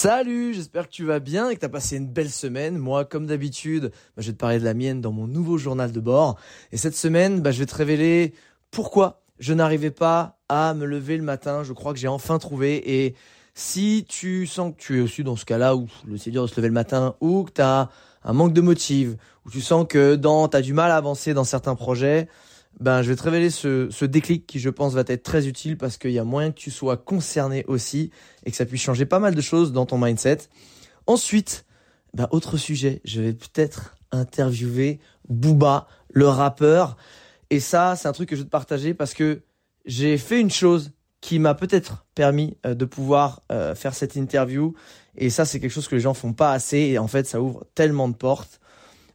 Salut, j'espère que tu vas bien et que tu as passé une belle semaine. Moi, comme d'habitude, bah, je vais te parler de la mienne dans mon nouveau journal de bord. Et cette semaine, bah, je vais te révéler pourquoi je n'arrivais pas à me lever le matin. Je crois que j'ai enfin trouvé. Et si tu sens que tu es aussi dans ce cas-là où c'est dur de se lever le matin ou que tu as un manque de motive, ou tu sens que dans, tu as du mal à avancer dans certains projets, ben, je vais te révéler ce, ce déclic qui, je pense, va être très utile parce qu'il y a moyen que tu sois concerné aussi et que ça puisse changer pas mal de choses dans ton mindset. Ensuite, ben, autre sujet, je vais peut-être interviewer Booba, le rappeur. Et ça, c'est un truc que je vais te partager parce que j'ai fait une chose qui m'a peut-être permis euh, de pouvoir euh, faire cette interview. Et ça, c'est quelque chose que les gens font pas assez. Et en fait, ça ouvre tellement de portes.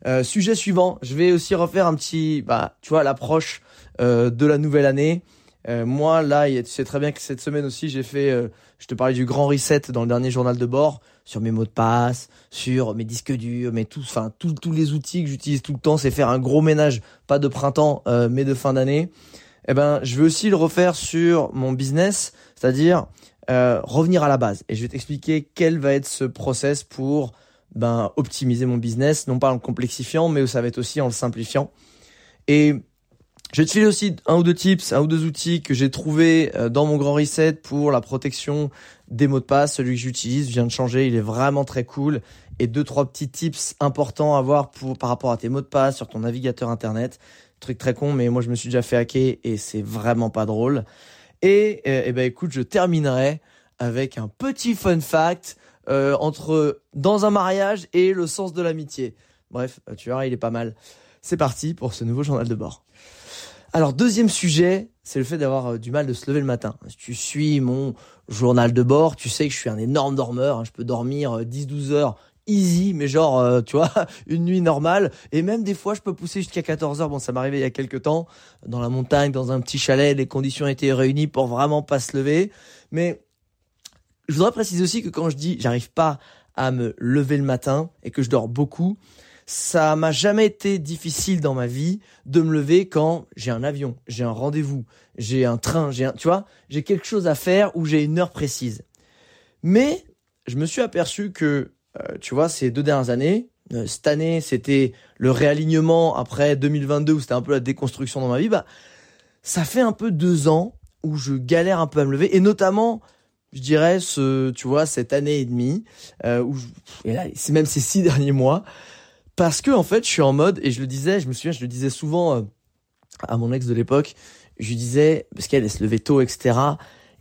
Euh, sujet suivant, je vais aussi refaire un petit, bah, tu vois, l'approche euh, de la nouvelle année. Euh, moi, là, tu sais très bien que cette semaine aussi, j'ai fait, je te parlais du grand reset dans le dernier journal de bord, sur mes mots de passe, sur mes disques durs, mais tout, enfin, tous les outils que j'utilise tout le temps, c'est faire un gros ménage, pas de printemps, mais de fin d'année. Eh ben, je vais aussi le refaire sur mon business, c'est-à-dire revenir à la base. Et je vais t'expliquer quel va être ce process pour ben, optimiser mon business, non pas en le complexifiant, mais ça va être aussi en le simplifiant. Et je vais te filer aussi un ou deux tips, un ou deux outils que j'ai trouvé euh, dans mon grand reset pour la protection des mots de passe. Celui que j'utilise vient de changer, il est vraiment très cool. Et deux, trois petits tips importants à voir pour, par rapport à tes mots de passe sur ton navigateur internet. Truc très con, mais moi je me suis déjà fait hacker et c'est vraiment pas drôle. Et, euh, eh ben écoute, je terminerai avec un petit fun fact euh, entre dans un mariage et le sens de l'amitié. Bref, euh, tu verras, il est pas mal. C'est parti pour ce nouveau journal de bord. Alors, deuxième sujet, c'est le fait d'avoir euh, du mal de se lever le matin. Si tu suis mon journal de bord, tu sais que je suis un énorme dormeur. Hein. Je peux dormir 10-12 heures easy, mais genre, tu vois, une nuit normale. Et même des fois, je peux pousser jusqu'à 14 heures. Bon, ça m'arrivait il y a quelques temps, dans la montagne, dans un petit chalet, les conditions étaient réunies pour vraiment pas se lever. Mais je voudrais préciser aussi que quand je dis j'arrive pas à me lever le matin et que je dors beaucoup, ça m'a jamais été difficile dans ma vie de me lever quand j'ai un avion, j'ai un rendez-vous, j'ai un train, j'ai un, tu vois, j'ai quelque chose à faire ou j'ai une heure précise. Mais je me suis aperçu que, euh, tu vois, ces deux dernières années, euh, cette année, c'était le réalignement après 2022 où c'était un peu la déconstruction dans ma vie, bah, ça fait un peu deux ans où je galère un peu à me lever et notamment je dirais, ce, tu vois, cette année et demie, euh, où et là, c'est même ces six derniers mois, parce que en fait, je suis en mode, et je le disais, je me souviens, je le disais souvent euh, à mon ex de l'époque, je lui disais, parce qu'elle se levait tôt, etc.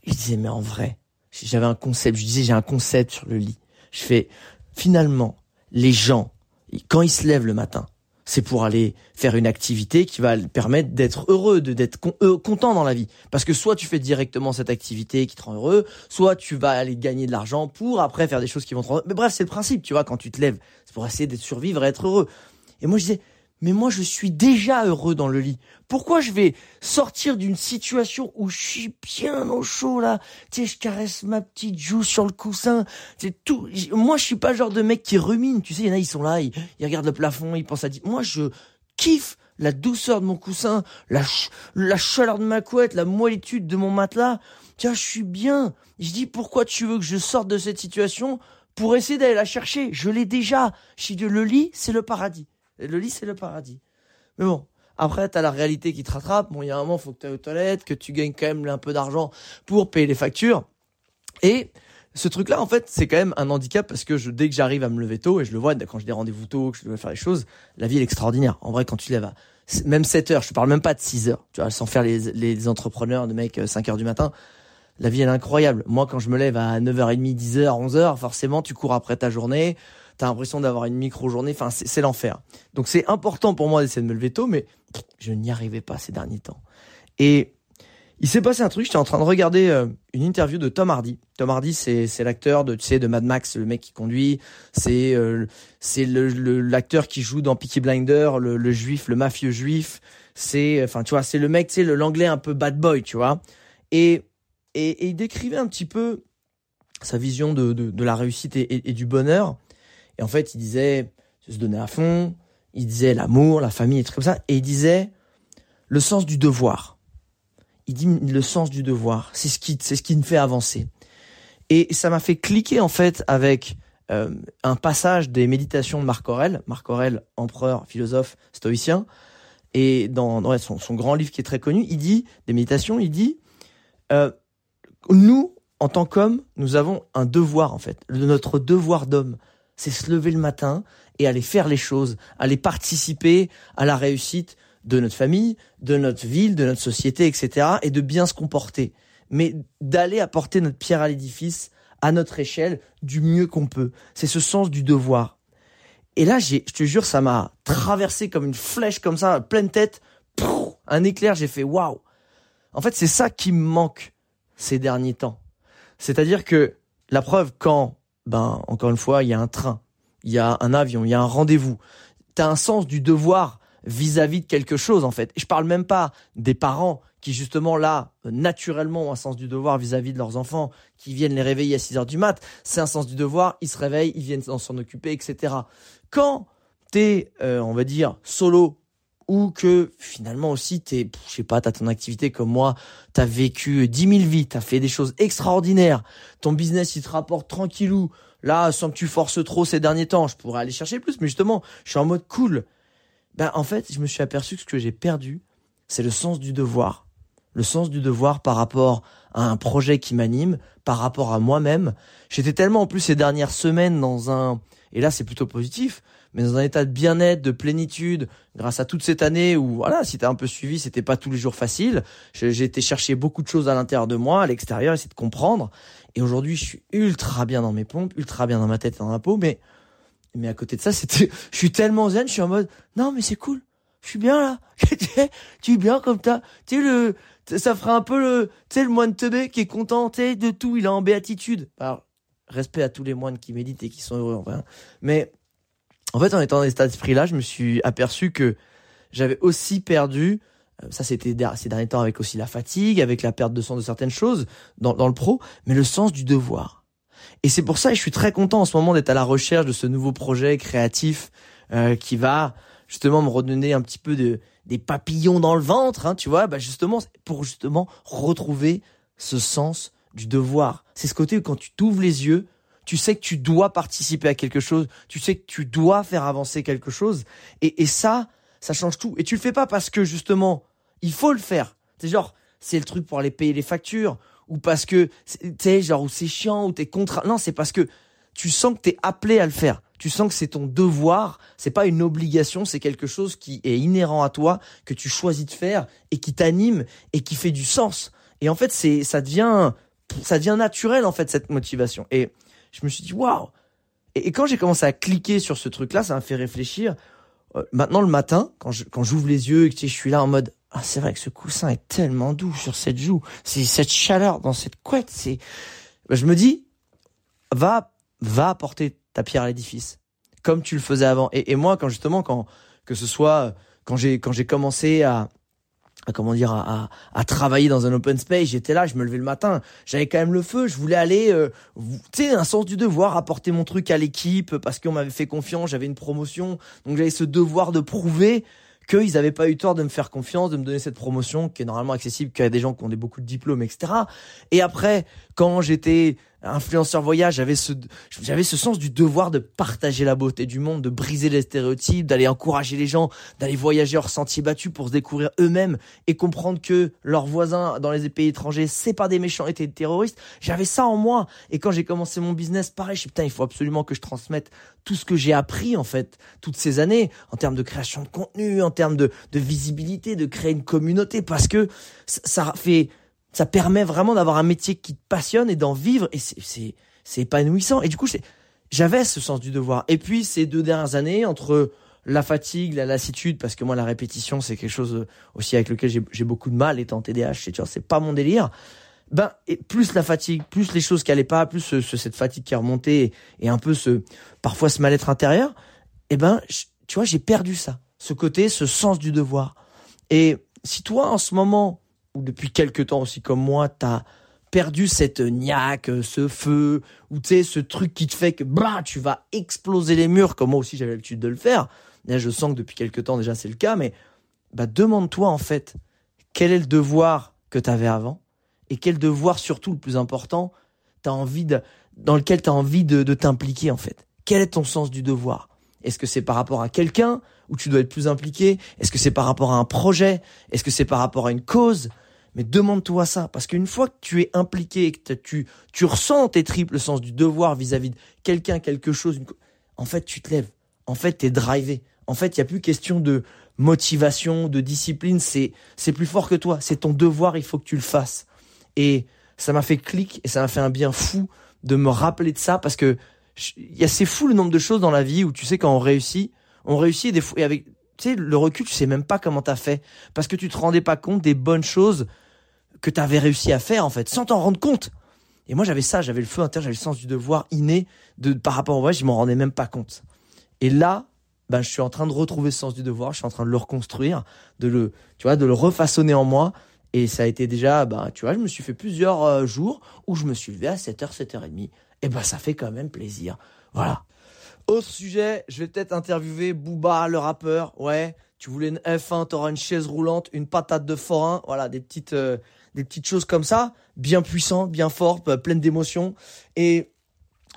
Et je disais, mais en vrai, j'avais un concept, je disais, j'ai un concept sur le lit. Je fais, finalement, les gens, quand ils se lèvent le matin, c'est pour aller faire une activité qui va permettre d'être heureux, de d'être euh, content dans la vie. Parce que soit tu fais directement cette activité qui te rend heureux, soit tu vas aller gagner de l'argent pour après faire des choses qui vont te rendre. Mais bref, c'est le principe, tu vois, quand tu te lèves, c'est pour essayer de survivre et être heureux. Et moi je disais, mais moi je suis déjà heureux dans le lit. Pourquoi je vais sortir d'une situation où je suis bien au chaud là, tu sais, je caresse ma petite joue sur le coussin, c'est tout. Moi je suis pas le genre de mec qui rumine, tu sais, il y en a ils sont là, ils, regardent le plafond, ils pensent à dire. Moi je kiffe la douceur de mon coussin, la, la chaleur de ma couette, la moellitude de mon matelas. Tiens, je suis bien. Je dis pourquoi tu veux que je sorte de cette situation pour essayer d'aller la chercher? Je l'ai déjà. Je dis le lit, c'est le paradis. Le lit, c'est le paradis. Mais bon, après, t'as la réalité qui te rattrape. Bon, il y a un moment, faut que tu ailles aux toilettes, que tu gagnes quand même un peu d'argent pour payer les factures. Et ce truc-là, en fait, c'est quand même un handicap parce que je, dès que j'arrive à me lever tôt, et je le vois quand j'ai des rendez-vous tôt, que je dois faire les choses, la vie est extraordinaire. En vrai, quand tu lèves à même 7 heures, je parle même pas de 6 heures, tu vois, sans faire les, les entrepreneurs de mecs 5 euh, heures du matin, la vie elle est incroyable. Moi, quand je me lève à 9h30, 10h, 11h, forcément, tu cours après ta journée, t'as l'impression d'avoir une micro-journée, enfin c'est l'enfer. Donc c'est important pour moi d'essayer de me lever tôt, mais je n'y arrivais pas ces derniers temps. Et Il s'est passé un truc, j'étais en train de regarder euh, une interview de Tom Hardy. Tom Hardy, c'est l'acteur de tu sais de Mad Max, le mec qui conduit, c'est euh, c'est le l'acteur qui joue dans Peaky Blinder, le, le juif, le mafieux juif, c'est enfin tu vois, c'est le mec, tu sais l'anglais un peu bad boy, tu vois. Et, et et il décrivait un petit peu sa vision de de, de la réussite et, du bonheur. Et en fait, il disait se donner à fond, il disait l'amour, la famille et tout comme ça et il disait le sens du devoir il dit le sens du devoir. C'est ce qui, c'est ce qui me fait avancer. Et ça m'a fait cliquer en fait avec euh, un passage des méditations de Marc Aurèle, Marc Aurèle, empereur, philosophe, stoïcien, et dans, dans son, son, grand livre qui est très connu, il dit des méditations, il dit euh, nous en tant qu'hommes, nous avons un devoir en fait. Notre devoir d'homme, c'est se lever le matin et aller faire les choses, aller participer à la réussite de notre famille, de notre ville, de notre société, etc. et de bien se comporter. Mais d'aller apporter notre pierre à l'édifice à notre échelle du mieux qu'on peut. C'est ce sens du devoir. Et là, j'ai, je te jure, ça m'a traversé comme une flèche comme ça, pleine tête, un éclair, j'ai fait waouh. En fait, c'est ça qui me manque ces derniers temps. C'est-à-dire que la preuve quand, ben, encore une fois, il y a un train, il y a un avion, il y a un rendez-vous, t'as un sens du devoir vis-à-vis de quelque chose en fait. Et je parle même pas des parents qui justement là naturellement ont un sens du devoir vis-à-vis de leurs enfants, qui viennent les réveiller à 6 heures du mat. C'est un sens du devoir, ils se réveillent, ils viennent s'en occuper, etc. Quand t'es, euh, on va dire, solo ou que finalement aussi t'es, je sais pas, t'as ton activité comme moi, t'as vécu 10 000 vies, t'as fait des choses extraordinaires, ton business il te rapporte tranquillou. Là, sans que tu forces trop ces derniers temps, je pourrais aller chercher plus, mais justement, je suis en mode cool ben, en fait, je me suis aperçu que ce que j'ai perdu, c'est le sens du devoir. Le sens du devoir par rapport à un projet qui m'anime, par rapport à moi-même. J'étais tellement en plus ces dernières semaines dans un, et là c'est plutôt positif, mais dans un état de bien-être, de plénitude, grâce à toute cette année où, voilà, si t'as un peu suivi, c'était pas tous les jours facile. J'ai été chercher beaucoup de choses à l'intérieur de moi, à l'extérieur, essayer de comprendre. Et aujourd'hui, je suis ultra bien dans mes pompes, ultra bien dans ma tête et dans ma peau, mais mais à côté de ça, c'était, je suis tellement zen, je suis en mode, non, mais c'est cool. Je suis bien là. tu es bien comme t'as, tu le, ça fera un peu le, tu sais, le moine teubé qui est content, de tout, il est en béatitude. Alors, respect à tous les moines qui méditent et qui sont heureux, enfin. Mais, en fait, en étant dans état d'esprit-là, je me suis aperçu que j'avais aussi perdu, euh, ça c'était ces derniers temps avec aussi la fatigue, avec la perte de sens de certaines choses dans, dans le pro, mais le sens du devoir. Et c'est pour ça que je suis très content en ce moment d'être à la recherche de ce nouveau projet créatif euh, qui va justement me redonner un petit peu de des papillons dans le ventre, hein, tu vois, bah justement pour justement retrouver ce sens du devoir. C'est ce côté où quand tu t'ouvres les yeux, tu sais que tu dois participer à quelque chose, tu sais que tu dois faire avancer quelque chose, et, et ça, ça change tout. Et tu le fais pas parce que justement, il faut le faire. C'est genre, c'est le truc pour aller payer les factures, ou parce que tu sais genre où c'est chiant ou t'es contre. Non c'est parce que tu sens que t'es appelé à le faire. Tu sens que c'est ton devoir. C'est pas une obligation. C'est quelque chose qui est inhérent à toi que tu choisis de faire et qui t'anime et qui fait du sens. Et en fait c'est ça devient ça devient naturel en fait cette motivation. Et je me suis dit waouh et, quand j'ai commencé à cliquer sur ce truc là ça m'a fait réfléchir euh, maintenant le matin quand quand j'ouvre les yeux et que je suis là en mode ah, c'est vrai que ce coussin est tellement doux sur cette joue. C'est cette chaleur dans cette couette. C'est, bah, je me dis, va, va apporter ta pierre à l'édifice, comme tu le faisais avant. Et, et, moi, quand justement, quand que ce soit quand j'ai quand j'ai commencé à, à comment dire à, à, travailler dans un open space, j'étais là, je me levais le matin, j'avais quand même le feu, je voulais aller, euh, tu sais, un sens du devoir, apporter mon truc à l'équipe parce qu'on m'avait fait confiance, j'avais une promotion, donc j'avais ce devoir de prouver qu'ils n'avaient pas eu tort de me faire confiance, de me donner cette promotion qui est normalement accessible qu'à des gens qui ont des, beaucoup de diplômes, etc. Et après, quand j'étais influenceur voyage, j'avais ce, j'avais ce sens du devoir de partager la beauté du monde, de briser les stéréotypes, d'aller encourager les gens, d'aller voyager hors sentiers battus pour se découvrir eux-mêmes et comprendre que leurs voisins dans les pays étrangers, c'est pas des méchants et des terroristes. J'avais ça en moi. Et quand j'ai commencé mon business, pareil, je suis putain, il faut absolument que je transmette tout ce que j'ai appris, en fait, toutes ces années, en termes de création de contenu, en termes de visibilité, de créer une communauté, parce que ça fait, ça permet vraiment d'avoir un métier qui te passionne et d'en vivre et c'est c'est épanouissant et du coup j'avais ce sens du devoir et puis ces deux dernières années entre la fatigue, la lassitude, parce que moi la répétition c'est quelque chose euh, aussi avec lequel j'ai beaucoup de mal étant TDAH, c'est tu vois, c'est pas mon délire. Ben et plus la fatigue, plus les choses qui allaient pas, plus ce, cette fatigue qui est remontée et, un peu ce parfois ce mal-être intérieur, et eh ben tu vois j'ai perdu ça, ce côté, ce sens du devoir. Et si toi en ce moment ou depuis quelques temps aussi comme moi, t'as perdu cette niaque, ce feu, ou tu sais, ce truc qui te fait que bah, tu vas exploser les murs, comme moi aussi j'avais l'habitude de le faire. Là, je sens que depuis quelques temps déjà c'est le cas, mais bah, demande-toi en fait, quel est le devoir que tu avais avant, et quel devoir surtout le plus important, as envie de, dans lequel tu as envie de, de t'impliquer en fait. Quel est ton sens du devoir? Est-ce que c'est par rapport à quelqu'un où tu dois être plus impliqué? Est-ce que c'est par rapport à un projet? Est-ce que c'est par rapport à une cause? Mais demande-toi ça, parce qu'une fois que tu es impliqué, que tu, tu ressens tes triples sens du devoir vis-à-vis de quelqu'un, quelque chose, en fait, tu te lèves. En fait, tu es drivé. En fait, il n'y a plus question de motivation, de discipline. C'est, c'est plus fort que toi. C'est ton devoir, il faut que tu le fasses. Et ça m'a fait clic et ça m'a fait un bien fou de me rappeler de ça parce que il c'est fou le nombre de choses dans la vie où tu sais quand on réussit, on réussit des fois et avec tu sais le recul, tu sais même pas comment t'as fait parce que tu te rendais pas compte des bonnes choses que tu avais réussi à faire en fait, sans t'en rendre compte. Et moi j'avais ça, j'avais le feu intérieur, j'avais le sens du devoir inné de par rapport au voyage, je m'en rendais même pas compte. Et là, ben je suis en train de retrouver ce sens du devoir, je suis en train de le reconstruire, de le tu vois, de le refaçonner en moi et ça a été déjà ben tu vois, je me suis fait plusieurs euh, jours où je me suis levé à 7h 7h30 et ben ça fait quand même plaisir. Voilà. Autre sujet, je vais peut-être interviewer Booba, le rappeur. Ouais, tu voulais une F1, t'auras une chaise roulante, une patate de forain. Voilà, des petites, euh, des petites choses comme ça, bien puissant, bien fort, euh, pleine d'émotions. Et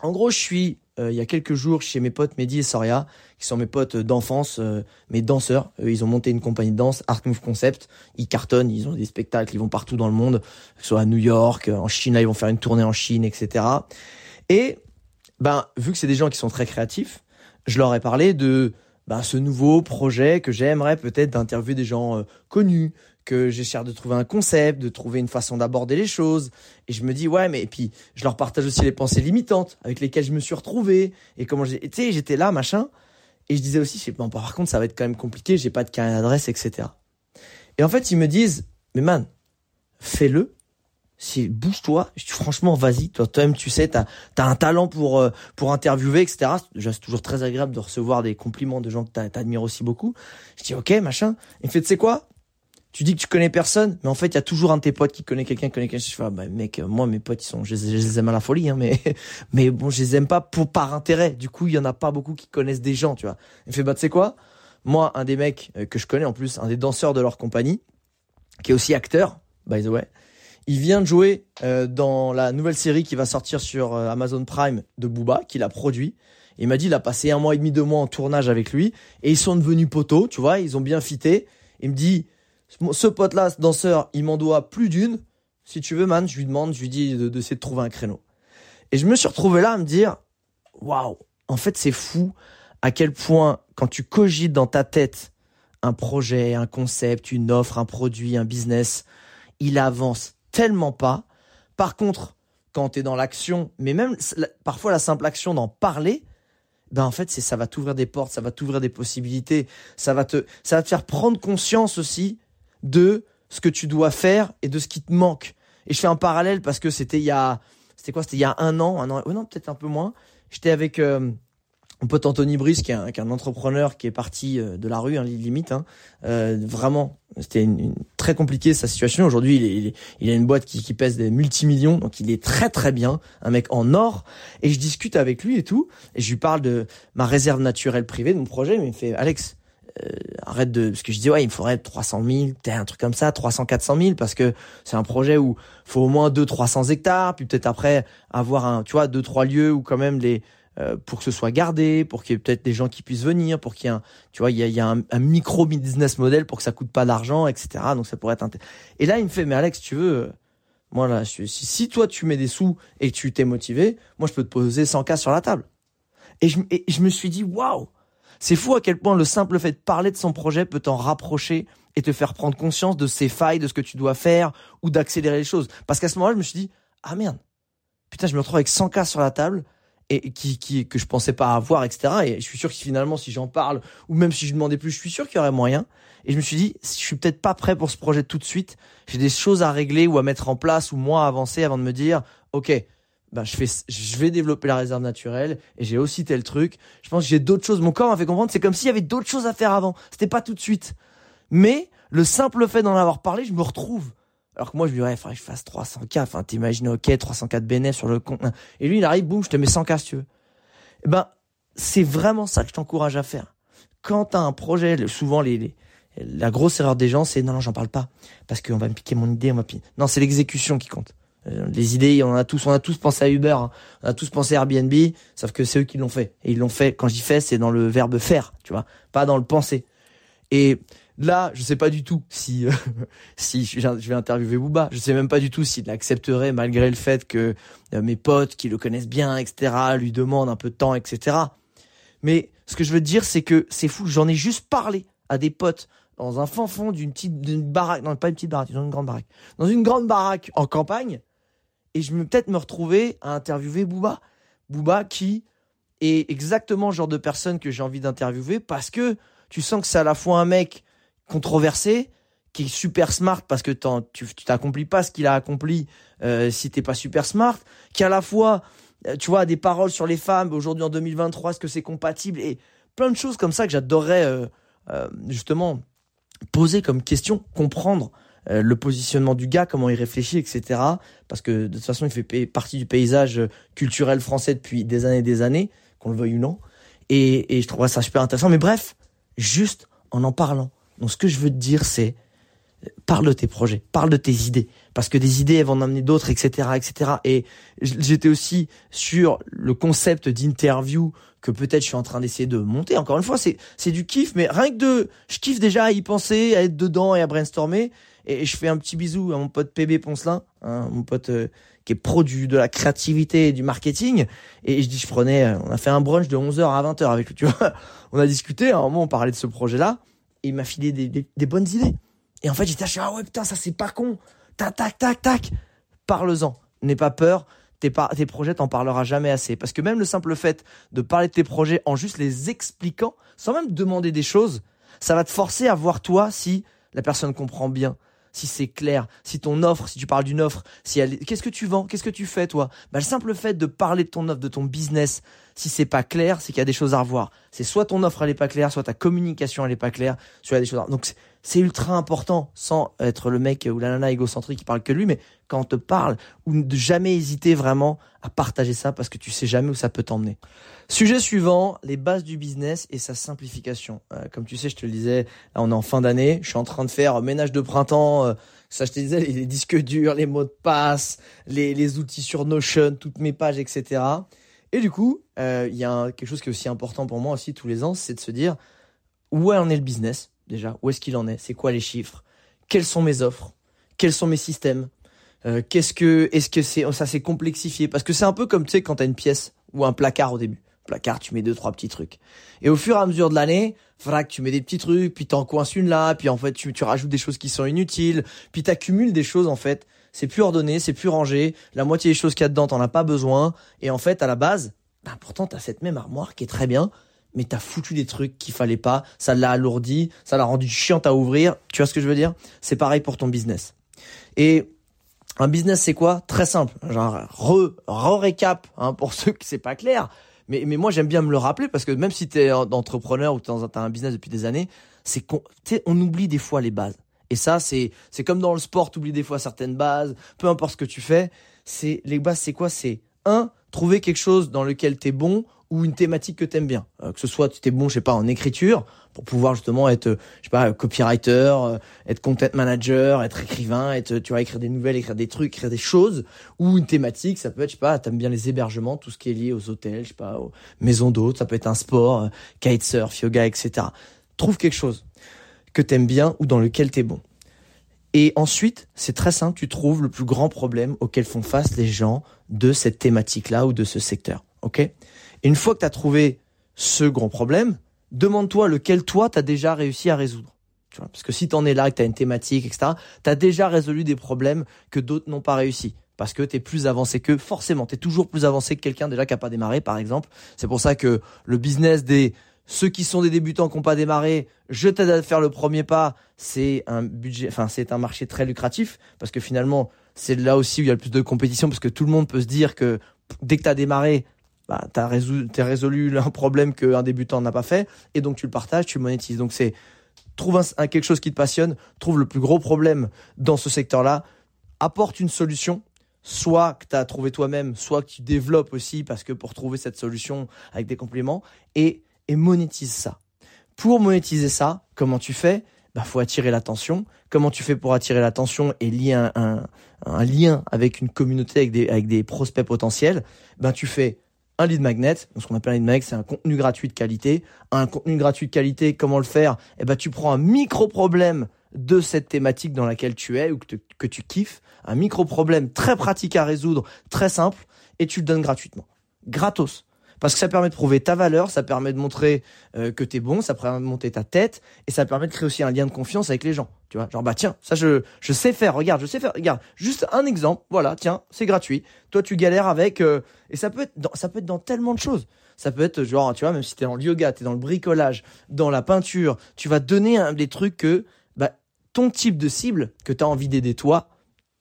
en gros, je suis euh, il y a quelques jours chez mes potes Mehdi et Soria, qui sont mes potes d'enfance, mes danseurs. ils ont monté une compagnie de danse, Art Move Concept. Ils cartonnent, ils ont des spectacles, ils vont partout dans le monde, que ce soit à New York, en Chine, ils vont faire une tournée en Chine, etc. Et ben vu que c'est des gens qui sont très créatifs, je leur ai parlé de ben, ce nouveau projet que j'aimerais peut-être d'interviewer des gens euh, connus, que j'essaie de trouver un concept, de trouver une façon d'aborder les choses. Et je me dis, ouais, mais et puis je leur partage aussi les pensées limitantes avec lesquelles je me suis retrouvé. Et comment j'ai, tu sais, j'étais là, machin. Et je disais aussi, bon, par contre, ça va être quand même compliqué, j'ai pas de carnet d'adresse, etc. Et en fait, ils me disent, mais man, fais-le si bouge-toi, franchement, vas-y, toi-même, tu sais, t'as as un talent pour euh, pour interviewer, etc. C'est toujours très agréable de recevoir des compliments de gens que t'admires aussi beaucoup. Je dis, ok, machin. Il me fait, tu sais quoi? Tu dis que tu connais personne, mais en fait, il y a toujours un de tes potes qui connaît quelqu'un, connaît quelqu'un. Je fais, ah, bah, mec, moi, mes potes, ils sont, je, les aime à la folie, hein, mais mais bon, je les aime pas pour par intérêt. Du coup, il y en a pas beaucoup qui connaissent des gens, tu vois. Il me fait, bah, tu sais quoi? Moi, un des mecs euh, que je connais en plus, un des danseurs de leur compagnie, qui est aussi acteur, by the way il vient de jouer euh, dans la nouvelle série qui va sortir sur euh, Amazon Prime de Booba, qu'il a produit. Il m'a dit, il a passé un mois et demi, deux mois en tournage avec lui, et ils sont devenus poteaux, tu vois, ils ont bien fité. Il me dit, ce pote-là, ce danseur, il m'en doit plus d'une. Si tu veux, man, je lui demande, je lui dis de, de, trouver un créneau. Et je me suis retrouvé là à me dire, waouh, en fait, c'est fou à quel point, quand tu cogites dans ta tête un projet, un concept, une offre, un produit, un business, il avance tellement pas. Par contre, quand tu es dans l'action, mais même parfois la simple action d'en parler, ben en fait, c'est ça va t'ouvrir des portes, ça va t'ouvrir des possibilités, ça va te ça va te faire prendre conscience aussi de ce que tu dois faire et de ce qui te manque. Et je fais un parallèle parce que c'était il y a c'était quoi C'était il y a un an, un an, non peut-être un peu moins. J'étais avec euh, mon pote Anthony Brice, qui est un, entrepreneur qui est parti euh, de la rue, hein, limite. Hein. Euh, vraiment, c'était très compliqué sa situation. Aujourd'hui, il, il, a une boîte qui, qui pèse des multimillions, donc il est très très bien, un mec en or. Et je discute avec lui et tout, et je lui parle de ma réserve naturelle privée, de mon projet, mais il me fait Alex. Euh, arrête de parce que je dis ouais il me faudrait 300 000 peut-être un truc comme ça 300 400 000 parce que c'est un projet où faut au moins 2 300 hectares puis peut-être après avoir un tu vois deux trois lieux où quand même les euh, pour que ce soit gardé, pour qu'il y ait peut-être des gens qui puissent venir, pour qu'il y ait un, tu vois, il y a, y a un, micro business model pour que ça coûte pas d'argent, etc. Donc ça pourrait être Et là, il me fait, mais Alex, tu veux, euh, moi là, si, si toi tu mets des sous et que tu t'es motivé, moi je peux te poser 100 cas sur la table. Et je, et je me suis dit, waouh, c'est fou à quel point le simple fait de parler de son projet peut t'en rapprocher et te faire prendre conscience de ses failles, de ce que tu dois faire ou d'accélérer les choses. Parce qu'à ce moment-là, je me suis dit, ah merde, putain, je me retrouve avec 100 cas sur la table et qui, qui que je pensais pas avoir, etc. Et je suis sûr que finalement, si j'en parle, ou même si je demandais plus, je suis sûr qu'il y aurait moyen. Et je me suis dit, je suis peut-être pas prêt pour ce projet tout de suite. J'ai des choses à régler ou à mettre en place ou moi à avancer avant de me dire, ok, ben je fais, je vais développer la réserve naturelle et j'ai aussi tel truc. Je pense que j'ai d'autres choses. Mon corps m'a fait comprendre, c'est comme s'il y avait d'autres choses à faire avant. C'était pas tout de suite. Mais le simple fait d'en avoir parlé, je me retrouve. Alors que moi, je lui dis, ouais, il faudrait que je fasse 300K. Enfin, t'imagines, ok, 300K de bénéfices sur le compte. Et lui, il arrive, boum, je te mets 100K si tu veux. Eh ben, c'est vraiment ça que je t'encourage à faire. Quand t'as un projet, souvent, les, la grosse erreur des gens, c'est non, non, j'en parle pas. Parce qu'on va me piquer mon idée, Non, c'est l'exécution qui compte. Euh, les idées, on a tous, on a tous pensé à Uber, hein. on a tous pensé à Airbnb, sauf que c'est eux qui l'ont fait. Et ils l'ont fait, quand j'y fais, c'est dans le verbe faire, tu vois, pas dans le penser. Et Là, je sais pas du tout si euh, si je vais interviewer Booba. Je sais même pas du tout s'il accepterait malgré le fait que euh, mes potes qui le connaissent bien, etc., lui demandent un peu de temps, etc. Mais ce que je veux dire, c'est que c'est fou. J'en ai juste parlé à des potes dans un fin fond d'une petite d'une baraque, non pas une petite baraque, dans une grande baraque, dans une grande baraque en campagne. Et je vais peut-être me retrouver à interviewer Booba. Booba qui est exactement le genre de personne que j'ai envie d'interviewer parce que tu sens que c'est à la fois un mec controversé, qui est super smart parce que tu t'accomplis pas ce qu'il a accompli euh, si t'es pas super smart, qui à la fois, euh, tu vois, des paroles sur les femmes aujourd'hui en 2023, est-ce que c'est compatible et plein de choses comme ça que j'adorerais euh, euh, justement poser comme question, comprendre le positionnement du gars, comment il réfléchit, etc. Parce que de toute façon, il fait partie du paysage culturel français depuis des années et des anannées, qu'on le veuille ou non. Et, et je trouverais ça super intéressant. Mais bref, juste en en parlant, donc ce que je veux te dire, c'est parle de tes projets, parle de tes idées, parce que des idées elles vont en amener d'autres, etc., etc. Et j'étais aussi sur le concept d'interview que peut-être je suis en train d'essayer de monter. Encore une fois, c'est c'est du kiff, mais rien que de, je kiffe déjà à y penser, à être dedans et à brainstormer. Et je fais un petit bisou à mon pote PB Poncelin, hein, mon pote euh, qui est produit de la créativité et du marketing. Et je dis, je prenais, euh, on a fait un brunch de 11h à 20h avec lui, tu vois. On a discuté, à un moment on parlait de ce projet-là il m'a filé des, bonnes idées. Et en fait, j'étais ah ouais, putain, ça c'est pas con. Tac, tac, tac, tac. Parle-en. N'aie pas peur. Tes, tes projets, t'en parleras jamais assez. Parce que même le simple fait de parler de tes projets en juste les expliquant, sans même demander des choses, ça va te forcer à voir toi si la personne comprend bien, si c'est clair, si ton offre, si tu parles d'une offre, si elle, qu'est-ce que tu vends, qu'est-ce que tu fais toi? Bah le simple fait de parler de ton offre, de ton business, si c'est pas clair, c'est qu'il y a des choses à revoir. C'est soit ton offre elle est pas claire, soit ta communication elle est pas claire, soit il y a des choses. À... Donc c'est ultra important, sans être le mec ou la nana égocentrique qui parle que lui, mais quand on te parle, ou de jamais hésiter vraiment à partager ça parce que tu sais jamais où ça peut t'emmener. Sujet suivant, les bases du business et sa simplification. Euh, comme tu sais, je te le disais, là on est en fin d'année, je suis en train de faire ménage de printemps, euh, ça je te disais, les, disques durs, les mots de passe, les, les outils sur Notion, toutes mes pages, etc. Et du coup, euh, il y a quelque chose qui est aussi important pour moi aussi tous les ans, c'est de se dire où en est le business déjà, où est-ce qu'il en est, c'est quoi les chiffres, quelles sont mes offres, quels sont mes systèmes, qu'est-ce que, est-ce que c'est, ça s'est complexifié? Parce que c'est un peu comme tu sais quand t'as une pièce ou un placard au début placard, tu mets deux, trois petits trucs. Et au fur et à mesure de l'année, frac, tu mets des petits trucs, puis t'en coinces une là, puis en fait, tu, tu rajoutes des choses qui sont inutiles, puis t'accumules des choses, en fait. C'est plus ordonné, c'est plus rangé. La moitié des choses qu'il y a dedans, t'en as pas besoin. Et en fait, à la base, bah, pourtant, t'as cette même armoire qui est très bien, mais t'as foutu des trucs qu'il fallait pas. Ça l'a alourdi, ça l'a rendu chiant à ouvrir. Tu vois ce que je veux dire? C'est pareil pour ton business. Et un business, c'est quoi? Très simple. Genre, re, re récap, hein, pour ceux que c'est pas clair. Mais, mais moi, j'aime bien me le rappeler parce que même si tu es entrepreneur ou tu as un business depuis des années, c'est qu'on on oublie des fois les bases. Et ça, c'est c'est comme dans le sport, tu oublies des fois certaines bases, peu importe ce que tu fais. C'est Les bases, c'est quoi? C'est un, trouver quelque chose dans lequel tu es bon ou une thématique que t'aimes bien. Euh, que ce soit tu es bon, je sais pas, en écriture pour pouvoir justement être, je sais pas, copywriter, euh, être content manager, être écrivain, être, tu vois, écrire des nouvelles, écrire des trucs, écrire des choses ou une thématique. Ça peut être, je sais pas, t'aimes bien les hébergements, tout ce qui est lié aux hôtels, je sais pas, aux maisons d'hôtes. Ça peut être un sport, euh, kitesurf, yoga, etc. Trouve quelque chose que t'aimes bien ou dans lequel t'es bon. Et ensuite, c'est très simple, tu trouves le plus grand problème auquel font face les gens de cette thématique-là ou de ce secteur. OK? Et une fois que tu as trouvé ce grand problème, demande-toi lequel toi tu as déjà réussi à résoudre. parce que si tu en es là, que tu as une thématique, etc., tu as déjà résolu des problèmes que d'autres n'ont pas réussi. parce que tu es plus avancé que forcément, tu es toujours plus avancé que quelqu'un déjà qui a pas démarré par exemple. C'est pour ça que le business des ceux qui sont des débutants qui n'ont pas démarré, je t'aide à faire le premier pas, c'est un budget enfin c'est un marché très lucratif parce que finalement, c'est là aussi où il y a le plus de compétition parce que tout le monde peut se dire que dès que tu as démarré, bah, tu as résolu, résolu un problème qu'un débutant n'a pas fait et donc tu le partages, tu le monétises. Donc c'est trouve un, quelque chose qui te passionne, trouve le plus gros problème dans ce secteur-là, apporte une solution soit que tu as trouvé toi-même, soit que tu développes aussi parce que pour trouver cette solution avec des compléments et, et monétise ça. Pour monétiser ça, comment tu fais? Bah, faut attirer l'attention. Comment tu fais pour attirer l'attention et lier un, un, un, lien avec une communauté, avec des, avec des prospects potentiels? Ben tu fais un lead magnet. ce qu'on appelle un lead magnet, c'est un contenu gratuit de qualité. Un contenu gratuit de qualité, comment le faire? Eh ben tu prends un micro problème de cette thématique dans laquelle tu es ou que, que tu kiffes, un micro problème très pratique à résoudre, très simple, et tu le donnes gratuitement, gratos. Parce que ça permet de prouver ta valeur, ça permet de montrer euh, que t'es bon, ça permet de monter ta tête, et ça permet de créer aussi un lien de confiance avec les gens. Tu vois, genre bah tiens, ça je je sais faire. Regarde, je sais faire. Regarde, juste un exemple. Voilà, tiens, c'est gratuit. Toi, tu galères avec, euh, et ça peut être dans, ça peut être dans tellement de choses. Ça peut être genre, tu vois, même si t'es dans le yoga, t'es dans le bricolage, dans la peinture, tu vas donner des trucs que bah ton type de cible que t'as envie d'aider toi,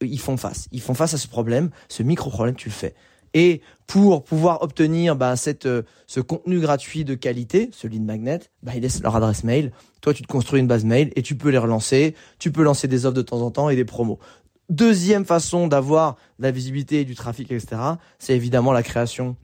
ils font face. Ils font face à ce problème, ce micro problème, tu le fais. Et pour pouvoir obtenir bah, euh, ce contenu gratuit de qualité, ce lead magnet, bah, ils laissent leur adresse mail. Toi, tu te construis une base mail et tu peux les relancer. Tu peux lancer des offres de temps en temps et des promos. Deuxième façon d'avoir de la visibilité et du trafic, etc., c'est évidemment la création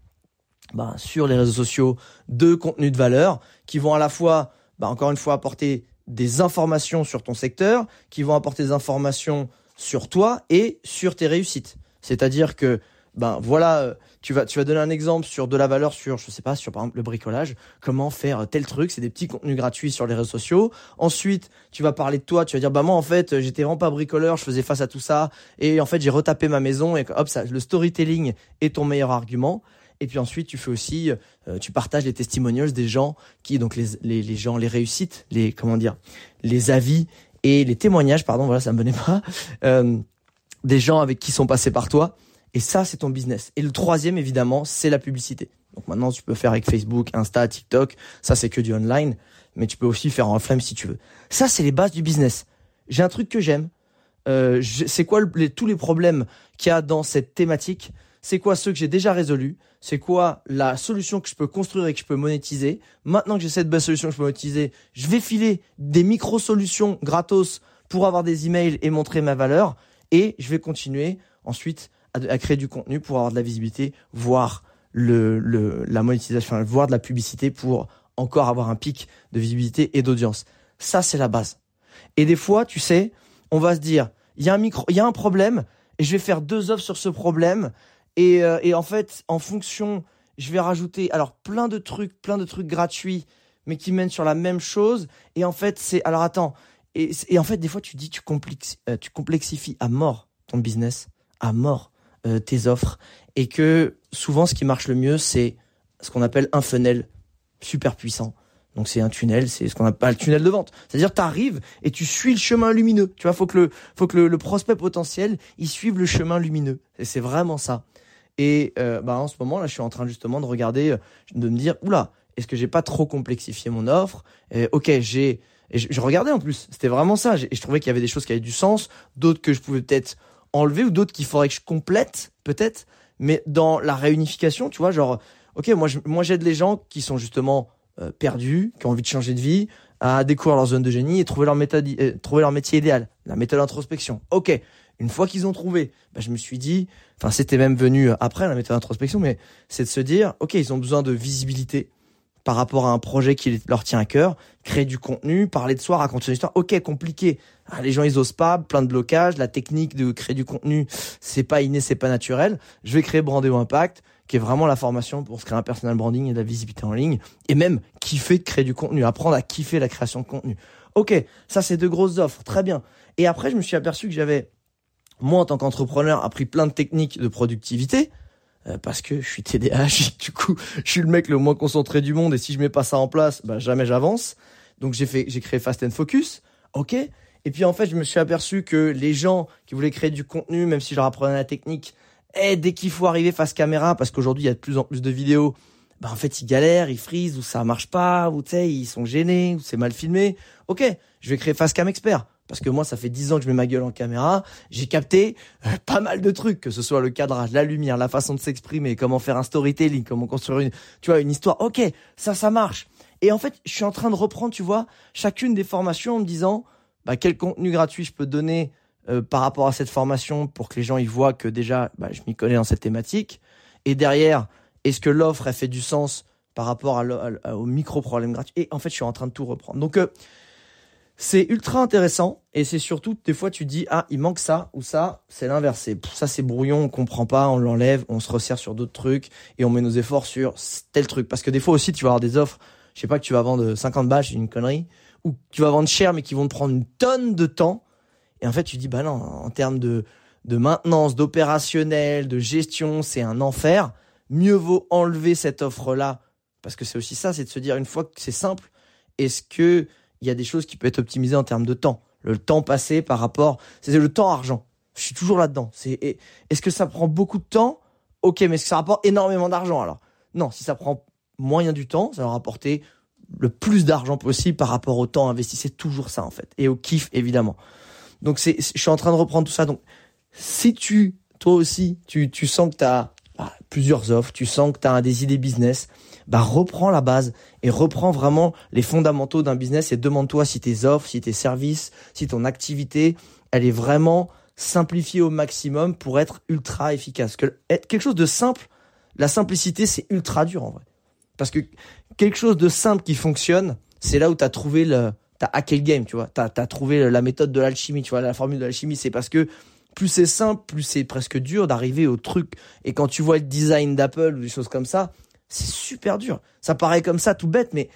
bah, sur les réseaux sociaux de contenus de valeur qui vont à la fois, bah, encore une fois, apporter des informations sur ton secteur, qui vont apporter des informations sur toi et sur tes réussites. C'est-à-dire que ben voilà, euh, tu vas tu vas donner un exemple sur de la valeur sur je sais pas sur par exemple le bricolage, comment faire tel truc, c'est des petits contenus gratuits sur les réseaux sociaux. Ensuite, tu vas parler de toi, tu vas dire bah moi en fait, j'étais vraiment pas bricoleur, je faisais face à tout ça et en fait, j'ai retapé ma maison et hop ça le storytelling est ton meilleur argument. Et puis ensuite, tu fais aussi, euh, tu partages les testimonials des gens qui, donc les, les, les gens, les réussites, les comment dire, les avis et les témoignages, pardon, voilà, ça me venait pas, euh, des gens avec qui sont passés par toi et ça, c'est ton business. Et le troisième, évidemment, c'est la publicité. Donc maintenant, tu peux faire avec Facebook, Insta, TikTok. Ça, c'est que du online. Mais tu peux aussi faire en offline si tu veux. Ça, c'est les bases du business. J'ai un truc que j'aime. Euh, c'est quoi tous les problèmes qu'il y a dans cette thématique? C'est quoi ceux que j'ai déjà résolus? C'est quoi la solution que je peux construire et que je peux monétiser? Maintenant que j'ai cette belle solution que je peux monétiser, je vais filer des micro-solutions gratos pour avoir des emails et montrer ma valeur. Et je vais continuer ensuite à, créer du contenu pour avoir de la visibilité, voir le, le, la monétisation, voir de la publicité pour encore avoir un pic de visibilité et d'audience. Ça, c'est la base. Et des fois, tu sais, on va se dire, il y a un problème, et je vais faire deux offres sur ce problème, et, euh, et en fait, en fonction, je vais rajouter alors plein de trucs, plein de trucs gratuits, mais qui mènent sur la même chose. Et en fait, c'est alors attends, et, en fait, des fois, tu dis, euh, tu complexifies à mort ton business, à mort. Euh, tes offres et que souvent ce qui marche le mieux c'est ce qu'on appelle un funnel super puissant. Donc c'est un tunnel, c'est ce qu'on appelle le tunnel de vente. C'est-à-dire tu arrives et tu suis le chemin lumineux. Tu vois, faut que le faut que le, prospect potentiel il suive le chemin lumineux. Et c'est vraiment ça. Et euh, bah en ce moment là, je suis en train justement de regarder, de me dire oula, est-ce que j'ai pas trop complexifié mon offre? Ok, j'ai et je, je, regardais en plus. C'était vraiment ça. Et je trouvais qu'il y avait des choses qui avaient du sens, d'autres que je pouvais peut-être enlever ou d'autres qu'il faudrait que je complète peut-être mais dans la réunification tu vois genre ok moi moi j'aide les gens qui sont justement euh, perdus qui ont envie de changer de vie à découvrir leur zone de génie et trouver leur méthode euh, trouver leur métier idéal la méthode introspection ok une fois qu'ils ont trouvé bah, je me suis dit enfin c'était même venu après la méthode introspection mais c'est de se dire ok ils ont besoin de visibilité par rapport à un projet qui leur tient à cœur, créer du contenu, parler de soi, raconter une histoire. Ok, compliqué. Ah, les gens ils osent pas, plein de blocages. La technique de créer du contenu, c'est pas inné, c'est pas naturel. Je vais créer Brandéo Impact, qui est vraiment la formation pour se créer un personal branding et de la visibilité en ligne, et même kiffer de créer du contenu, apprendre à kiffer la création de contenu. Ok, ça c'est deux grosses offres, très bien. Et après, je me suis aperçu que j'avais, moi en tant qu'entrepreneur, appris plein de techniques de productivité parce que je suis TDAH, du coup, je suis le mec le moins concentré du monde et si je mets pas ça en place, bah jamais j'avance. Donc j'ai fait, j'ai créé Fast and Focus, ok. Et puis en fait, je me suis aperçu que les gens qui voulaient créer du contenu, même si je leur apprenais la technique, et eh, dès qu'il faut arriver face caméra, parce qu'aujourd'hui il y a de plus en plus de vidéos, bah en fait ils galèrent, ils frisent, ou ça marche pas, ou tu sais, ils sont gênés, ou c'est mal filmé. Ok, je vais créer face cam expert. Parce que moi, ça fait 10 ans que je mets ma gueule en caméra. J'ai capté euh, pas mal de trucs, que ce soit le cadrage, la lumière, la façon de s'exprimer, comment faire un storytelling, comment construire une, tu vois, une histoire. Ok, ça, ça marche. Et en fait, je suis en train de reprendre, tu vois, chacune des formations en me disant, bah, quel contenu gratuit je peux donner euh, par rapport à cette formation pour que les gens y voient que déjà, bah, je m'y connais dans cette thématique. Et derrière, est-ce que l'offre a fait du sens par rapport au micro problème gratuit? Et en fait, je suis en train de tout reprendre. Donc, euh, c'est ultra intéressant et c'est surtout des fois tu dis ah il manque ça ou ça c'est l'inversé ça c'est brouillon on comprend pas on l'enlève on se resserre sur d'autres trucs et on met nos efforts sur tel truc. Parce que des fois aussi tu vas avoir des offres. Je sais pas que tu vas vendre 50 balles c'est une connerie ou tu vas vendre cher mais qui vont te prendre une tonne de temps. Et en fait tu dis bah non en termes de de maintenance d'opérationnel de gestion c'est un enfer. Mieux vaut enlever cette offre là parce que c'est aussi ça c'est de se dire une fois que c'est simple est-ce que il y a des choses qui peuvent être optimisées en termes de temps. Le temps passé par rapport, c'est le temps argent. Je suis toujours là-dedans. C'est est-ce que ça prend beaucoup de temps? Ok, mais est-ce que ça rapporte énormément d'argent alors? Non, si ça prend moyen du temps, ça va rapporter le plus d'argent possible par rapport au temps investi. C'est toujours ça en fait, et au kiff évidemment. Donc c'est, je suis en train de reprendre tout ça. Donc si tu, toi aussi, tu, tu sens que tu as bah, plusieurs offres, tu sens que tu as des idées business, bah reprends la base et reprends vraiment les fondamentaux d'un business et demande-toi si tes offres, si tes services, si ton activité, elle est vraiment simplifiée au maximum pour être ultra efficace. Être quelque chose de simple, la simplicité c'est ultra dur en vrai. Parce que quelque chose de simple qui fonctionne, c'est là où tu as trouvé le t'as hacké le game, tu vois. T'as as trouvé la méthode de l'alchimie, tu vois, la formule de l'alchimie, c'est parce que plus c'est simple, plus c'est presque dur d'arriver au truc. Et quand tu vois le design d'Apple ou des choses comme ça, c'est super dur. Ça paraît comme ça, tout bête, mais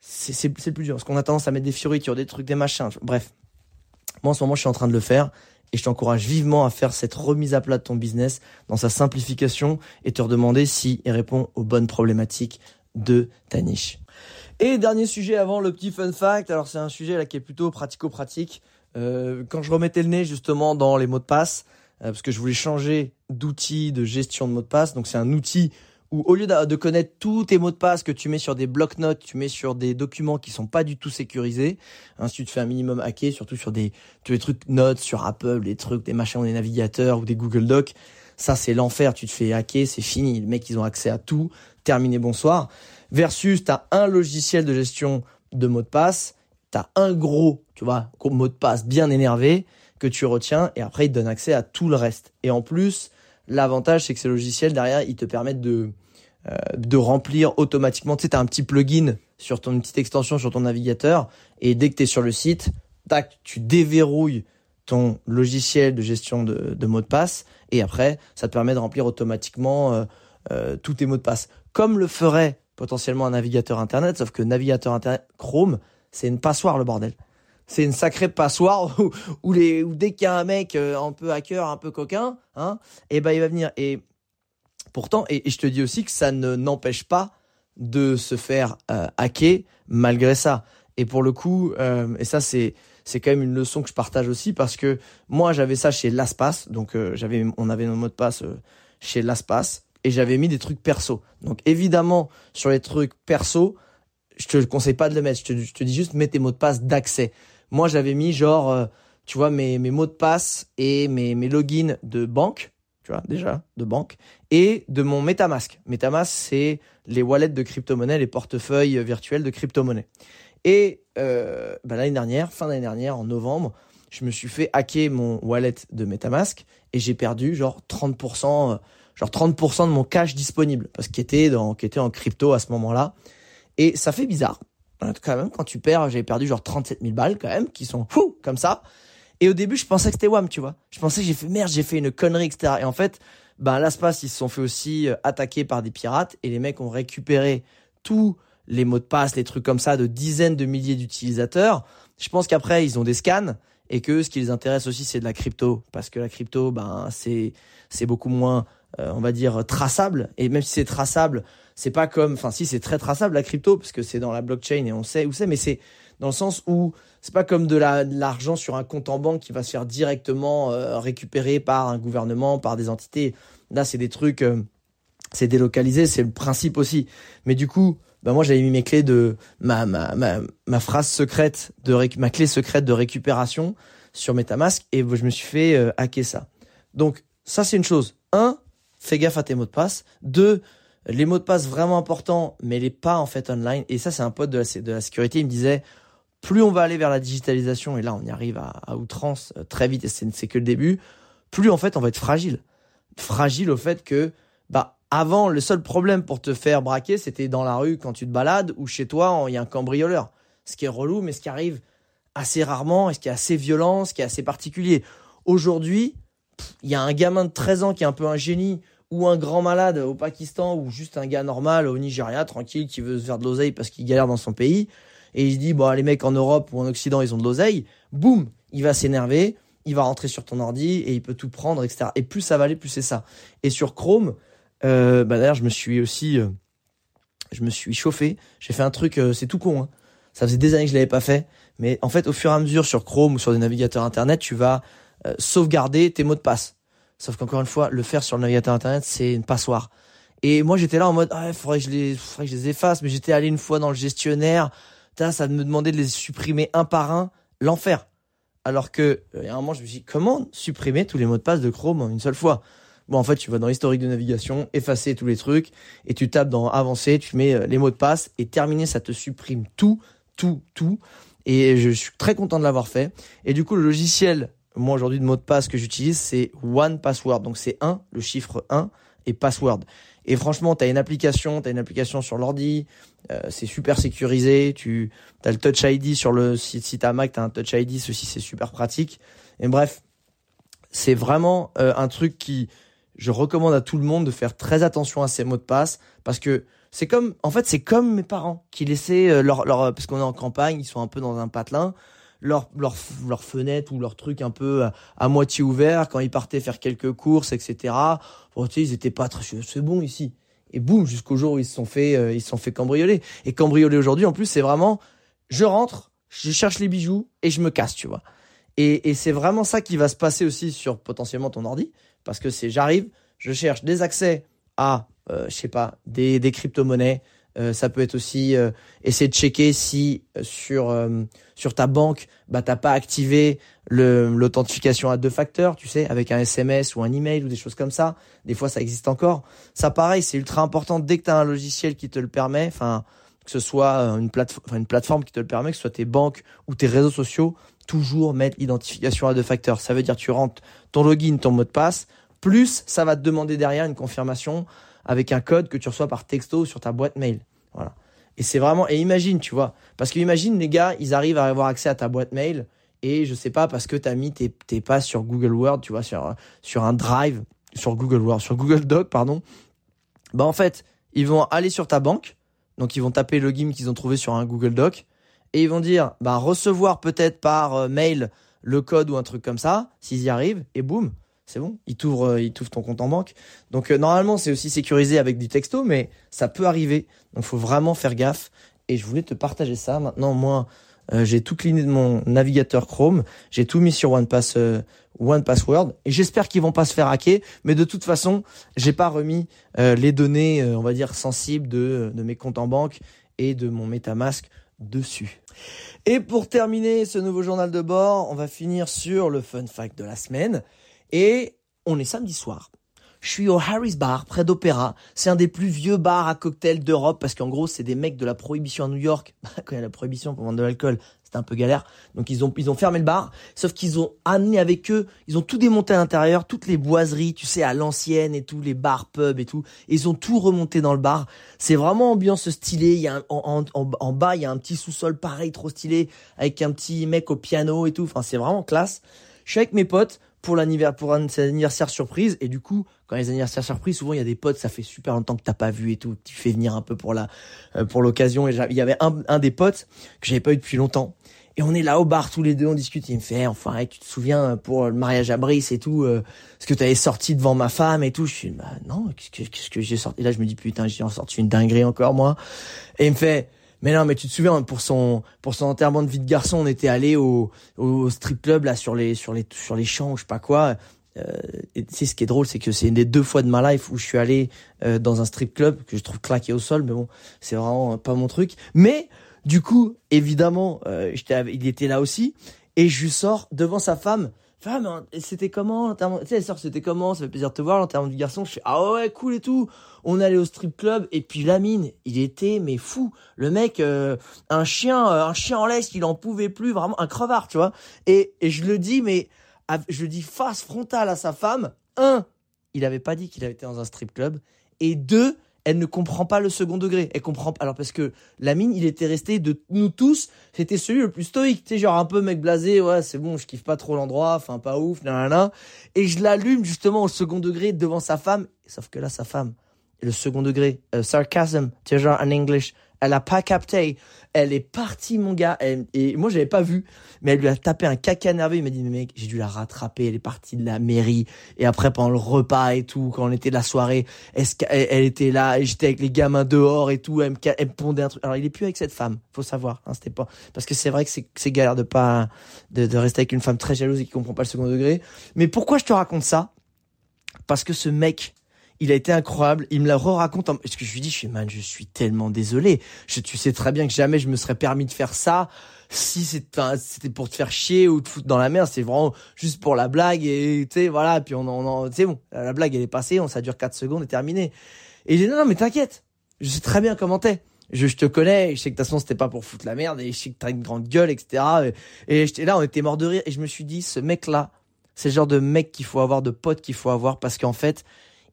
c'est le plus dur. Parce qu'on a tendance à mettre des fioritures, des trucs, des machins. Bref. Moi, en ce moment, je suis en train de le faire. Et je t'encourage vivement à faire cette remise à plat de ton business dans sa simplification et te redemander si il répond aux bonnes problématiques de ta niche. Et dernier sujet avant le petit fun fact. Alors c'est un sujet là qui est plutôt pratico-pratique. Euh, quand je remettais le nez justement dans les mots de passe, euh, parce que je voulais changer d'outil de gestion de mots de passe. Donc c'est un outil où au lieu de connaître tous tes mots de passe que tu mets sur des blocs-notes, tu mets sur des documents qui sont pas du tout sécurisés, hein, si tu te fais un minimum hacker, surtout sur des, tous les trucs notes, sur Apple, des trucs, des machins, des navigateurs ou des Google Docs, ça c'est l'enfer, tu te fais hacker, c'est fini, les mecs ils ont accès à tout, terminé, bonsoir. Versus, tu as un logiciel de gestion de mots de passe, tu as un gros, tu vois, mot de passe bien énervé que tu retiens et après il te donne accès à tout le reste. Et en plus, L'avantage, c'est que ces logiciels, derrière, ils te permettent de, de remplir automatiquement. Tu sais, as un petit plugin sur ton petite extension sur ton navigateur. Et dès que tu es sur le site, tac, tu déverrouilles ton logiciel de gestion de, mots de passe. Et après, ça te permet de remplir automatiquement euh, euh, tous tes mots de passe. Comme le ferait potentiellement un navigateur Internet, sauf que navigateur Internet Chrome, c'est une passoire le bordel c'est une sacrée passoire où, dès qu'il y a un mec euh, un peu hacker, un peu coquin, hein, et eh ben il va venir. Et pourtant, et, je te dis aussi que ça ne n'empêche pas de se faire euh, hacker malgré ça. Et pour le coup, euh, et ça c'est c'est quand même une leçon que je partage aussi parce que moi j'avais ça chez LastPass, donc j'avais on avait nos mots de passe chez LastPass et j'avais mis des trucs perso. Donc évidemment sur les trucs perso, je te conseille pas de le mettre. Je te, dis juste mets tes mots de passe d'accès. Moi, j'avais mis genre, euh, tu vois, mes, mes mots de passe et mes, mes logins de banque, déjà, de banque, et de mon MetaMask. MetaMask, c'est les wallets de crypto-monnaie, les portefeuilles virtuels de crypto-monnaie. Et euh, bah, l'année dernière, fin d'année dernière, en novembre, je me suis fait hacker mon wallet de MetaMask et j'ai perdu genre 30%, euh, genre 30% de mon cash disponible parce qu'il était, en crypto à ce moment-là. Et ça fait bizarre quand même, quand tu perds, j'avais perdu genre 37 000 balles quand même, qui sont fou comme ça. Et au début, je pensais que c'était WAM, tu vois. Je pensais que j'ai fait merde, j'ai fait une connerie, etc. Et en fait, ben l'Aspas, ils se sont fait aussi euh, attaquer par des pirates et les mecs ont récupéré tous les mots de passe, les trucs comme ça de dizaines de milliers d'utilisateurs. Je pense qu'après, ils ont des scans et que ce qui les intéresse aussi, c'est de la crypto. Parce que la crypto, ben, c'est, c'est beaucoup moins, euh, on va dire, traçable. Et même si c'est traçable, c'est pas comme, enfin si c'est très traçable la crypto parce que c'est dans la blockchain et on sait où c'est, mais c'est dans le sens où c'est pas comme de l'argent sur un compte en banque qui va se faire directement euh, récupérer par un gouvernement, par des entités. Là, c'est des trucs, euh, c'est délocalisé, c'est le principe aussi. Mais du coup, bah moi j'avais mis mes clés de ma ma ma, ma phrase secrète de ma clé secrète de récupération sur MetaMask et je me suis fait euh, hacker ça. Donc ça c'est une chose. Un, fais gaffe à tes mots de passe. Deux, les mots de passe vraiment importants, mais les pas en fait online. Et ça c'est un pote de la, de la sécurité, il me disait plus on va aller vers la digitalisation, et là on y arrive à, outrance euh, très vite, et c'est que le début, plus en fait on va être fragile. Fragile au fait que, bah, avant, le seul problème pour te faire braquer, c'était dans la rue quand tu te balades, ou chez toi, il y a un cambrioleur. Ce qui est relou, mais ce qui arrive assez rarement, et ce qui est assez violent, ce qui est assez particulier. Aujourd'hui, il y a un gamin de 13 ans qui est un peu un génie, ou un grand malade au Pakistan, ou juste un gars normal au Nigeria, tranquille, qui veut se faire de l'oseille parce qu'il galère dans son pays et il se dit, bon, les mecs en Europe ou en Occident, ils ont de l'oseille, boum, il va s'énerver, il va rentrer sur ton ordi et il peut tout prendre, etc. Et plus ça va aller, plus c'est ça. Et sur Chrome, euh, bah d'ailleurs, je me suis aussi, euh, je me suis chauffé. J'ai fait un truc, euh, c'est tout con. Hein. Ça faisait des années que je l'avais pas fait, mais en fait, au fur et à mesure sur Chrome ou sur des navigateurs internet, tu vas euh, sauvegarder tes mots de passe. Sauf qu'encore une fois, le faire sur le navigateur internet, c'est une passoire. Et moi, j'étais là en mode, ah, faudrait que je les efface, mais j'étais allé une fois dans le gestionnaire ça me demandait de les supprimer un par un, l'enfer. Alors que, il y a un moment, je me suis dit, comment supprimer tous les mots de passe de Chrome en une seule fois? Bon, en fait, tu vas dans l'historique de navigation, effacer tous les trucs, et tu tapes dans avancer, tu mets euh, les mots de passe, et terminé, ça te supprime tout, tout, tout. Et je suis très content de l'avoir fait. Et du coup, le logiciel, moi aujourd'hui, de mots de passe que j'utilise, c'est One Password. Donc c'est 1, le chiffre 1, et password. Et franchement, tu as une application, tu as une application sur l'ordi, euh, c'est super sécurisé, tu as le Touch ID sur le si, si tu as Mac, tu as un Touch ID, ceci c'est super pratique. Et bref, c'est vraiment euh, un truc qui je recommande à tout le monde de faire très attention à ces mots de passe parce que c'est comme en fait, c'est comme mes parents qui laissaient euh, leur leur parce qu'on est en campagne, ils sont un peu dans un patelin leur, leur, leur fenêtre ou leur truc un peu à, moitié ouvert quand ils partaient faire quelques courses, etc. Bon, tu sais, ils étaient pas très, c'est bon ici. Et boum, jusqu'au jour où ils se sont fait, euh, ils se sont fait cambrioler. Et cambrioler aujourd'hui, en plus, c'est vraiment, je rentre, je cherche les bijoux et je me casse, tu vois. Et, et c'est vraiment ça qui va se passer aussi sur potentiellement ton ordi, parce que c'est, j'arrive, je cherche des accès à, euh, je sais pas, des, des crypto-monnaies, euh, ça peut être aussi euh, essayer de checker si euh, sur sur ta banque, bah t'as pas activé l'authentification à deux facteurs, tu sais, avec un SMS ou un email ou des choses comme ça. Des fois, ça existe encore. Ça, pareil, c'est ultra important dès que tu as un logiciel qui te le permet, que ce soit une plateforme, qui te le permet, que ce soit tes banques ou tes réseaux sociaux, toujours mettre l'identification à deux facteurs. Ça veut dire tu rentres ton login, ton mot de passe, plus ça va te demander derrière une confirmation avec un code que tu reçois par texto sur ta boîte mail. Voilà. Et c'est vraiment, et imagine, tu vois, parce que imagine les gars, ils arrivent à avoir accès à ta boîte mail et je sais pas parce que tu as mis tes, tes passes sur Google Word, tu vois, sur, sur un drive, sur Google Word, sur Google Doc, pardon. Bah, en fait, ils vont aller sur ta banque. Donc, ils vont taper le login qu'ils ont trouvé sur un Google Doc et ils vont dire, bah, recevoir peut-être par euh, mail le code ou un truc comme ça, s'ils y arrivent, et boum, c'est bon, il t'ouvre, euh, il ton compte en banque. Donc euh, normalement, c'est aussi sécurisé avec du texto, mais ça peut arriver. Donc faut vraiment faire gaffe. Et je voulais te partager ça. Maintenant, moi, euh, j'ai tout cleané de mon navigateur Chrome, j'ai tout mis sur OnePass, One Password, et j'espère qu'ils vont pas se faire hacker. Mais de toute façon, j'ai pas remis les données, on va dire sensibles de de mes comptes en banque et de mon MetaMask dessus. Et pour terminer ce nouveau journal de bord, on va finir sur le fun fact de la semaine. Et on est samedi soir. Je suis au Harris Bar, près d'Opéra. C'est un des plus vieux bars à cocktails d'Europe parce qu'en gros, c'est des mecs de la prohibition à New York. Quand il y a la prohibition pour vendre de l'alcool, c'était un peu galère. Donc ils ont, ils ont fermé le bar. Sauf qu'ils ont amené avec eux, ils ont tout démonté à l'intérieur, toutes les boiseries, tu sais, à l'ancienne et tout, les bars, pubs et tout. ils ont tout remonté dans le bar. C'est vraiment ambiance stylée. Il y a en, en, en, bas, il y a un petit sous-sol pareil, trop stylé, avec un petit mec au piano et tout. Enfin, c'est vraiment classe. Je suis avec mes potes pour l'anniversaire, pour un, anniversaire surprise. Et du coup, quand les anniversaires surprises, souvent il y a des potes, ça fait super longtemps que t'as pas vu et tout. Tu fais venir un peu pour la, euh, pour l'occasion. Et il y avait un, un des potes que j'avais pas eu depuis longtemps. Et on est là au bar tous les deux, on discute. Il me fait, enfin, tu te souviens pour le mariage à Brice et tout, euh, ce que t'avais sorti devant ma femme et tout. Je suis, bah non, qu'est-ce que, qu'est-ce que j'ai sorti? Et là, je me dis putain, j'ai sorti une dinguerie encore moi. Et il me fait, Mais non, mais tu te souviens pour son pour son enterrement de vie de garçon, on était allé au, au strip club là sur les sur les sur les champs, je sais pas quoi. Euh, tu sais, ce qui est drôle, c'est que c'est une des deux fois de ma life où je suis allé euh, dans un strip club que je trouve claqué au sol, mais bon, c'est vraiment pas mon truc. Mais du coup, évidemment, euh, il était là aussi, et je sors devant sa femme. Femme, c'était comment Tu sais, sort, c'était comment? Ça fait plaisir de te voir, l'enterrement du garçon. Je fais, ah ouais, cool et tout. On allait au strip club, et puis Lamine, il était, mais fou. Le mec, euh, un chien, un chien en laisse, il en pouvait plus, vraiment, un crevard, tu vois. Et, et je le dis, mais je dis face frontale à sa femme. Un, il n'avait pas dit qu'il avait été dans un strip club. Et deux, elle ne comprend pas le second degré. Elle comprend alors parce que la mine, il était resté de nous tous, c'était celui le plus stoïque, tu sais genre un peu mec blasé, ouais, c'est bon, je kiffe pas trop l'endroit, enfin pas ouf, nanana. Et je l'allume justement au second degré devant sa femme, sauf que là sa femme, le second degré, euh, sarcasm, tu genre en English, elle a pas capté. Elle est partie, mon gars. et moi, j'avais pas vu. Mais elle lui a tapé un caca nerveux. Il m'a dit, mais mec, j'ai dû la rattraper. Elle est partie de la mairie. Et après, pendant le repas et tout, quand on était de la soirée, est-ce qu'elle elle était là? Et j'étais avec les gamins dehors et tout. Elle me, elle me pondait un truc. Alors, il est plus avec cette femme. Faut savoir. Hein, c'était pas, parce que c'est vrai que c'est galère de pas, de, de rester avec une femme très jalouse et qui comprend pas le second degré. Mais pourquoi je te raconte ça? Parce que ce mec, il a été incroyable. Il me la re-raconte. En... Que je lui dis, je suis man, je suis tellement désolé. Je, tu sais très bien que jamais je me serais permis de faire ça. Si c'était pour te faire chier ou te foutre dans la merde, c'est vraiment juste pour la blague et tu sais voilà. Puis on en, c'est bon, la blague elle est passée, on ça dure 4 secondes et terminé. Et il dit non, non mais t'inquiète, je sais très bien comment t'es. Je, je, te connais, je sais que de toute façon c'était pas pour foutre la merde et je sais que t'as une grande gueule, etc. Et, là, on était mort de rire et je me suis dit, ce mec là, c'est le genre de mec qu'il faut avoir, de pote qu'il faut avoir parce qu'en fait,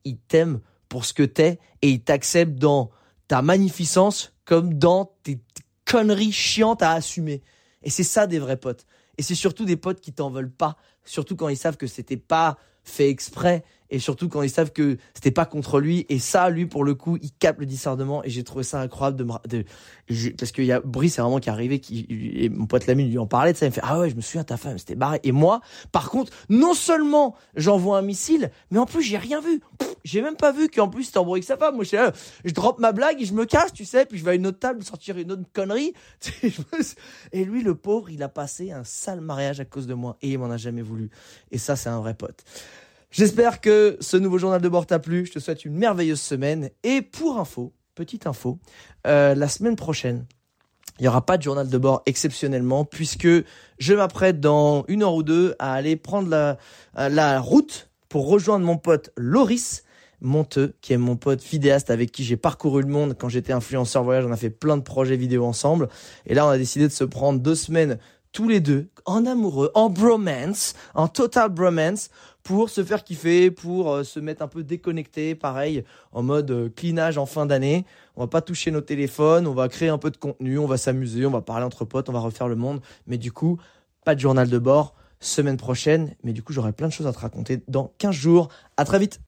il t'aime pour ce que t'es et il t'accepte dans ta magnificence comme dans tes, conneries chiantes à assumer. Et c'est ça des vrais potes. Et c'est surtout des potes qui t'en veulent pas, surtout quand ils savent que c'était pas fait exprès et surtout quand ils savent que c'était pas contre lui. Et ça lui pour le coup il capte le discernement. Et j'ai trouvé ça incroyable de, de parce qu'il y a Brice c'est vraiment qui est arrivé qui et mon pote Lamine lui en parlait de ça il me fait ah ouais je me souviens ta femme c'était barré et moi par contre non seulement j'envoie un missile mais en plus j'ai rien vu. J'ai même pas vu qu'en plus c'était embrouillé avec sa femme. Moi je, je drop ma blague et je me casse tu sais puis je vais à une autre table sortir une autre connerie. Et lui le pauvre il a passé un sale mariage à cause de moi. Et il m'en a jamais voulu. Et ça c'est un vrai pote J'espère que ce nouveau journal de bord t'a plu. Je te souhaite une merveilleuse semaine. Et pour info, petite info, euh, la semaine prochaine, il n'y aura pas de journal de bord exceptionnellement puisque je m'apprête dans une heure ou deux à aller prendre la, la route pour rejoindre mon pote Loris Monteux, qui est mon pote vidéaste avec qui j'ai parcouru le monde quand j'étais influenceur voyage. On a fait plein de projets vidéo ensemble. Et là, on a décidé de se prendre deux semaines tous les deux en amoureux, en bromance, en total bromance pour se faire kiffer, pour euh, se mettre un peu déconnecté, pareil, en mode euh, cleanage en fin d'année. On va pas toucher nos téléphones, on va créer un peu de contenu, on va s'amuser, on va parler entre potes, on va refaire le monde. Mais du coup, pas de journal de bord semaine prochaine. Mais du coup, j'aurai plein de choses à te raconter dans 15 jours. À très vite!